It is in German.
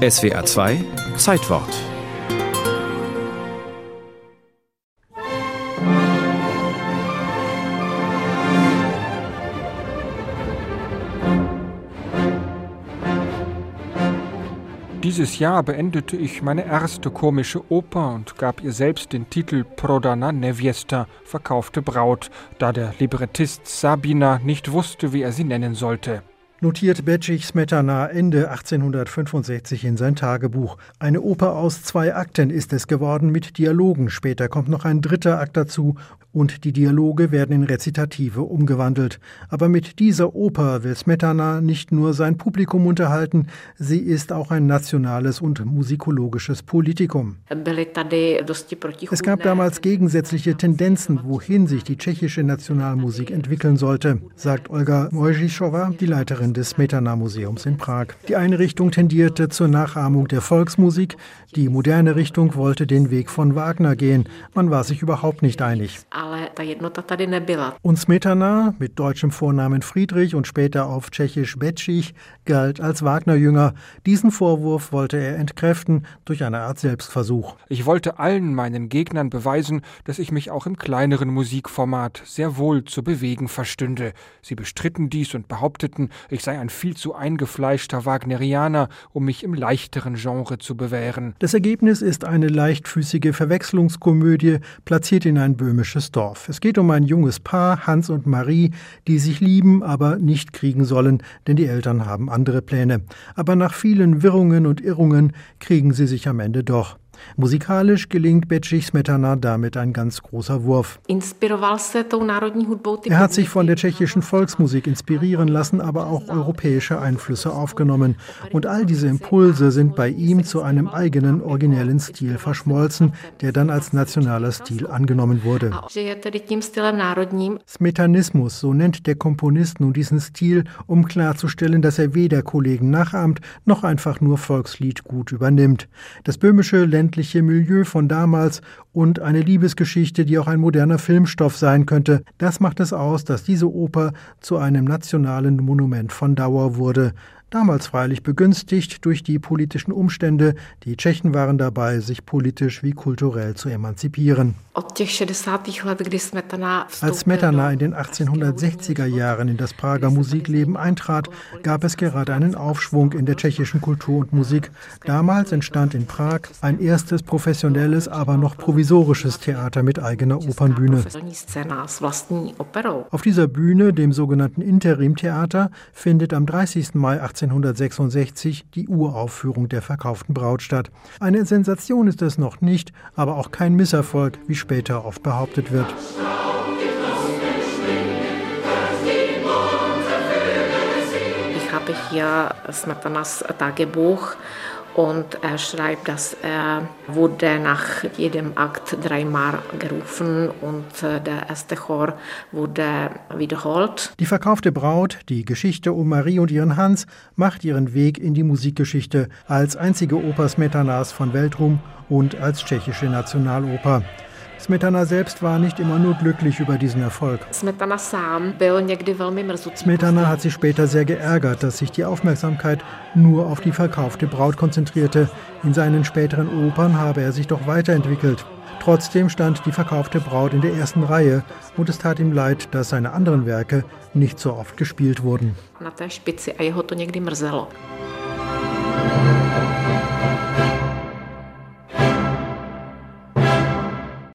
SWA 2 Zeitwort. Dieses Jahr beendete ich meine erste komische Oper und gab ihr selbst den Titel Prodana Neviesta, verkaufte Braut, da der Librettist Sabina nicht wusste, wie er sie nennen sollte notiert Becich Smetana Ende 1865 in sein Tagebuch. Eine Oper aus zwei Akten ist es geworden mit Dialogen. Später kommt noch ein dritter Akt dazu und die Dialoge werden in Rezitative umgewandelt. Aber mit dieser Oper will Smetana nicht nur sein Publikum unterhalten, sie ist auch ein nationales und musikologisches Politikum. Es gab damals gegensätzliche Tendenzen, wohin sich die tschechische Nationalmusik entwickeln sollte, sagt Olga Mojžišová, die Leiterin des Smetana-Museums in Prag. Die eine Richtung tendierte zur Nachahmung der Volksmusik, die moderne Richtung wollte den Weg von Wagner gehen. Man war sich überhaupt nicht einig. Und Smetana mit deutschem Vornamen Friedrich und später auf Tschechisch Betschich galt als Wagner-Jünger. Diesen Vorwurf wollte er entkräften durch eine Art Selbstversuch. Ich wollte allen meinen Gegnern beweisen, dass ich mich auch im kleineren Musikformat sehr wohl zu bewegen verstünde. Sie bestritten dies und behaupteten, ich sei ein viel zu eingefleischter Wagnerianer, um mich im leichteren Genre zu bewähren. Das Ergebnis ist eine leichtfüßige Verwechslungskomödie, platziert in ein böhmisches Dorf. Es geht um ein junges Paar, Hans und Marie, die sich lieben, aber nicht kriegen sollen, denn die Eltern haben andere Pläne. Aber nach vielen Wirrungen und Irrungen kriegen sie sich am Ende doch. Musikalisch gelingt Bedřich Smetana damit ein ganz großer Wurf. Er hat sich von der tschechischen Volksmusik inspirieren lassen, aber auch europäische Einflüsse aufgenommen. Und all diese Impulse sind bei ihm zu einem eigenen originellen Stil verschmolzen, der dann als nationaler Stil angenommen wurde. Smetanismus, so nennt der Komponist nun diesen Stil, um klarzustellen, dass er weder Kollegen nachahmt, noch einfach nur Volkslied gut übernimmt. Das böhmische Ländler ländliche Milieu von damals und eine Liebesgeschichte, die auch ein moderner Filmstoff sein könnte. Das macht es aus, dass diese Oper zu einem nationalen Monument von Dauer wurde damals freilich begünstigt durch die politischen Umstände. Die Tschechen waren dabei, sich politisch wie kulturell zu emanzipieren. Als Smetana in den 1860er Jahren in das Prager Musikleben eintrat, gab es gerade einen Aufschwung in der tschechischen Kultur und Musik. Damals entstand in Prag ein erstes professionelles, aber noch provisorisches Theater mit eigener Opernbühne. Auf dieser Bühne, dem sogenannten Interimtheater, findet am 30. Mai 18 1866 die Uraufführung der verkauften Braut statt. Eine Sensation ist es noch nicht, aber auch kein Misserfolg, wie später oft behauptet wird. Ich habe hier Smetanas Tagebuch und er schreibt, dass er wurde nach jedem Akt dreimal gerufen und äh, der erste Chor wurde wiederholt. Die verkaufte Braut, die Geschichte um Marie und ihren Hans, macht ihren Weg in die Musikgeschichte als einzige Oper Smetanas von Weltruhm und als tschechische Nationaloper. Smetana selbst war nicht immer nur glücklich über diesen Erfolg. Smetana hat sich später sehr geärgert, dass sich die Aufmerksamkeit nur auf die verkaufte Braut konzentrierte. In seinen späteren Opern habe er sich doch weiterentwickelt. Trotzdem stand die verkaufte Braut in der ersten Reihe und es tat ihm leid, dass seine anderen Werke nicht so oft gespielt wurden. Na té špici a jeho to někdy mrzelo.